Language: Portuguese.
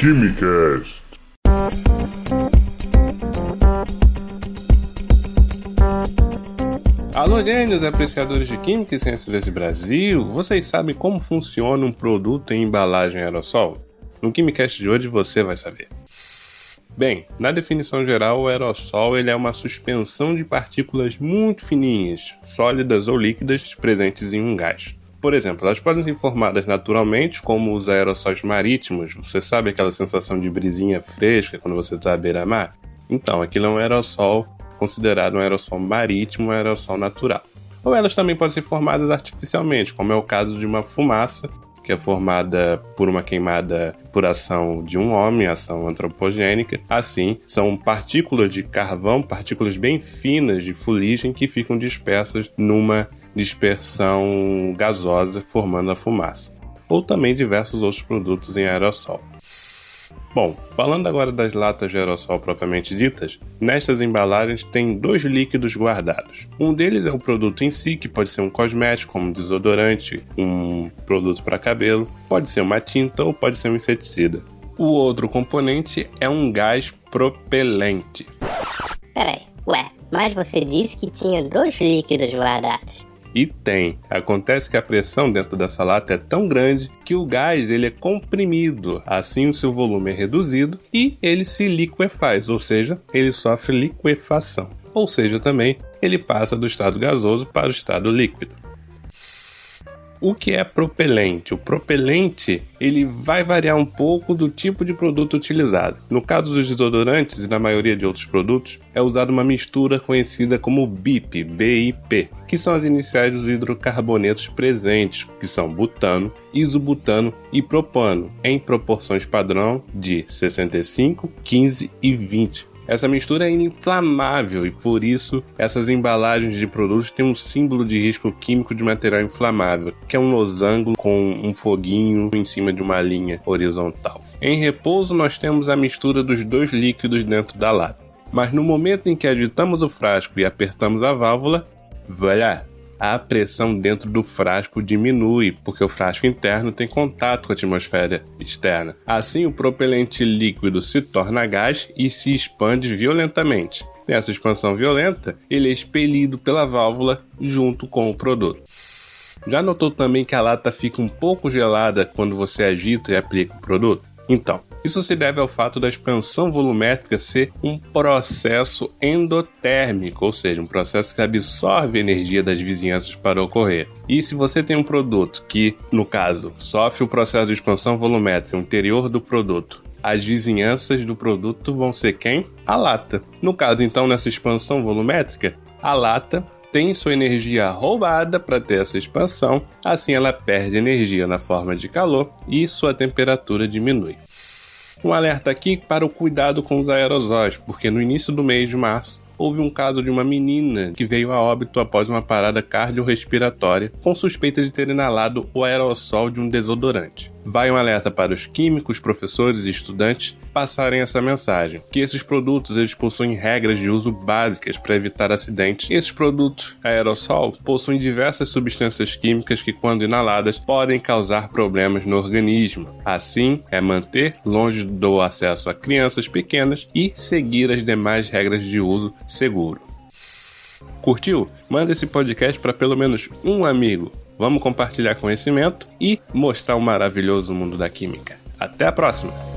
Quimicast. Alô, gênios, apreciadores de Química e Ciências desse Brasil! Vocês sabem como funciona um produto em embalagem aerossol? No Quimicast de hoje você vai saber. Bem, na definição geral, o aerossol ele é uma suspensão de partículas muito fininhas, sólidas ou líquidas, presentes em um gás. Por exemplo, elas podem ser formadas naturalmente, como os aerossóis marítimos. Você sabe aquela sensação de brisinha fresca quando você está à beira-mar? Então, aquilo é um aerossol considerado um aerossol marítimo, um aerossol natural. Ou elas também podem ser formadas artificialmente, como é o caso de uma fumaça, que é formada por uma queimada por ação de um homem, ação antropogênica. Assim, são partículas de carvão, partículas bem finas de fuligem que ficam dispersas numa dispersão gasosa, formando a fumaça. Ou também diversos outros produtos em aerossol. Bom, falando agora das latas de aerossol propriamente ditas, nestas embalagens tem dois líquidos guardados. Um deles é o produto em si, que pode ser um cosmético, como um desodorante, um produto para cabelo, pode ser uma tinta ou pode ser um inseticida. O outro componente é um gás propelente. Peraí, ué, mas você disse que tinha dois líquidos guardados. E tem. Acontece que a pressão dentro dessa lata é tão grande que o gás ele é comprimido, assim o seu volume é reduzido e ele se liquefaz, ou seja, ele sofre liquefação. Ou seja, também ele passa do estado gasoso para o estado líquido. O que é propelente? O propelente ele vai variar um pouco do tipo de produto utilizado. No caso dos desodorantes e na maioria de outros produtos, é usada uma mistura conhecida como BIP, BIP, que são as iniciais dos hidrocarbonetos presentes, que são butano, isobutano e propano, em proporções padrão de 65, 15 e 20 essa mistura é inflamável e por isso essas embalagens de produtos têm um símbolo de risco químico de material inflamável, que é um losango com um foguinho em cima de uma linha horizontal. Em repouso, nós temos a mistura dos dois líquidos dentro da lata. Mas no momento em que agitamos o frasco e apertamos a válvula, voilà, a pressão dentro do frasco diminui, porque o frasco interno tem contato com a atmosfera externa. Assim, o propelente líquido se torna gás e se expande violentamente. Nessa expansão violenta, ele é expelido pela válvula junto com o produto. Já notou também que a lata fica um pouco gelada quando você agita e aplica o produto? Então, isso se deve ao fato da expansão volumétrica ser um processo endotérmico, ou seja, um processo que absorve energia das vizinhanças para ocorrer. E se você tem um produto que, no caso, sofre o processo de expansão volumétrica no interior do produto, as vizinhanças do produto vão ser quem? A lata. No caso, então, nessa expansão volumétrica, a lata tem sua energia roubada para ter essa expansão, assim ela perde energia na forma de calor e sua temperatura diminui. Um alerta aqui para o cuidado com os aerosóis, porque no início do mês de março houve um caso de uma menina que veio a óbito após uma parada cardiorrespiratória com suspeita de ter inalado o aerossol de um desodorante. Vai um alerta para os químicos, professores e estudantes passarem essa mensagem, que esses produtos eles possuem regras de uso básicas para evitar acidentes. Esses produtos aerossol possuem diversas substâncias químicas que, quando inaladas, podem causar problemas no organismo. Assim, é manter longe do acesso a crianças pequenas e seguir as demais regras de uso seguro. Curtiu? Manda esse podcast para pelo menos um amigo. Vamos compartilhar conhecimento e mostrar o maravilhoso mundo da química. Até a próxima!